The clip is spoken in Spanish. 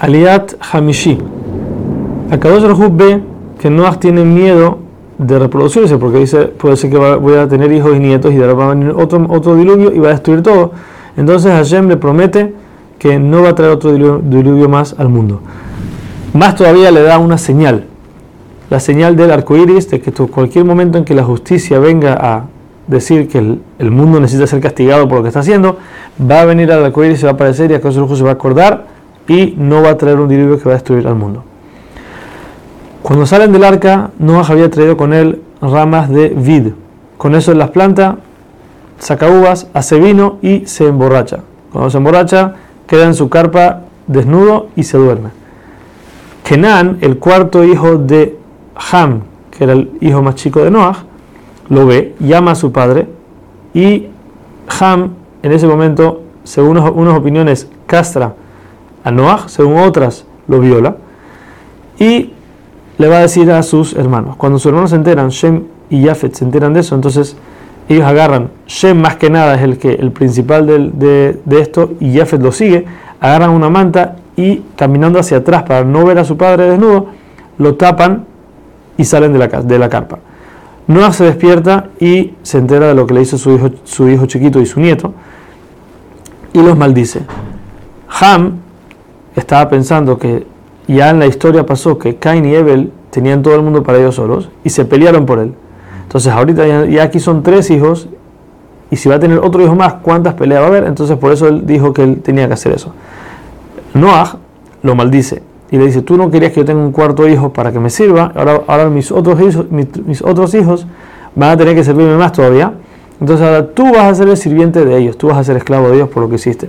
Aliat Hamishi. Akadosh Baruj ve que Noah tiene miedo de reproducirse porque dice, puede ser que voy a tener hijos y nietos y de ahora va a venir otro, otro diluvio y va a destruir todo. Entonces Hashem le promete que no va a traer otro diluvio, más al mundo. Más todavía le da una señal, la señal del arco iris, de que cualquier momento en que la justicia venga a decir que el, mundo necesita ser castigado por lo que está haciendo, va a venir al arco iris, se va a aparecer y Baruj Hu se va a acordar y no va a traer un diluvio que va a destruir al mundo. Cuando salen del arca, Noah había traído con él ramas de vid. Con eso las plantas saca uvas, hace vino y se emborracha. Cuando se emborracha, queda en su carpa desnudo y se duerme. Kenan, el cuarto hijo de Ham, que era el hijo más chico de Noah, lo ve, llama a su padre y Ham en ese momento, según unas opiniones, castra a Noah, según otras lo viola y le va a decir a sus hermanos. Cuando sus hermanos se enteran, Shem y Jafet se enteran de eso, entonces ellos agarran, Shem más que nada es el que el principal de, de esto y Jafet lo sigue, agarran una manta y caminando hacia atrás para no ver a su padre desnudo, lo tapan y salen de la, de la carpa. Noah se despierta y se entera de lo que le hizo su hijo, su hijo chiquito y su nieto y los maldice. Ham estaba pensando que ya en la historia pasó que Cain y Abel tenían todo el mundo para ellos solos y se pelearon por él. Entonces ahorita ya, aquí son tres hijos y si va a tener otro hijo más, ¿cuántas peleas va a haber? Entonces por eso él dijo que él tenía que hacer eso. Noah lo maldice y le dice, tú no querías que yo tenga un cuarto hijo para que me sirva, ahora, ahora mis, otros hijos, mis otros hijos van a tener que servirme más todavía. Entonces ahora tú vas a ser el sirviente de ellos, tú vas a ser esclavo de ellos por lo que hiciste.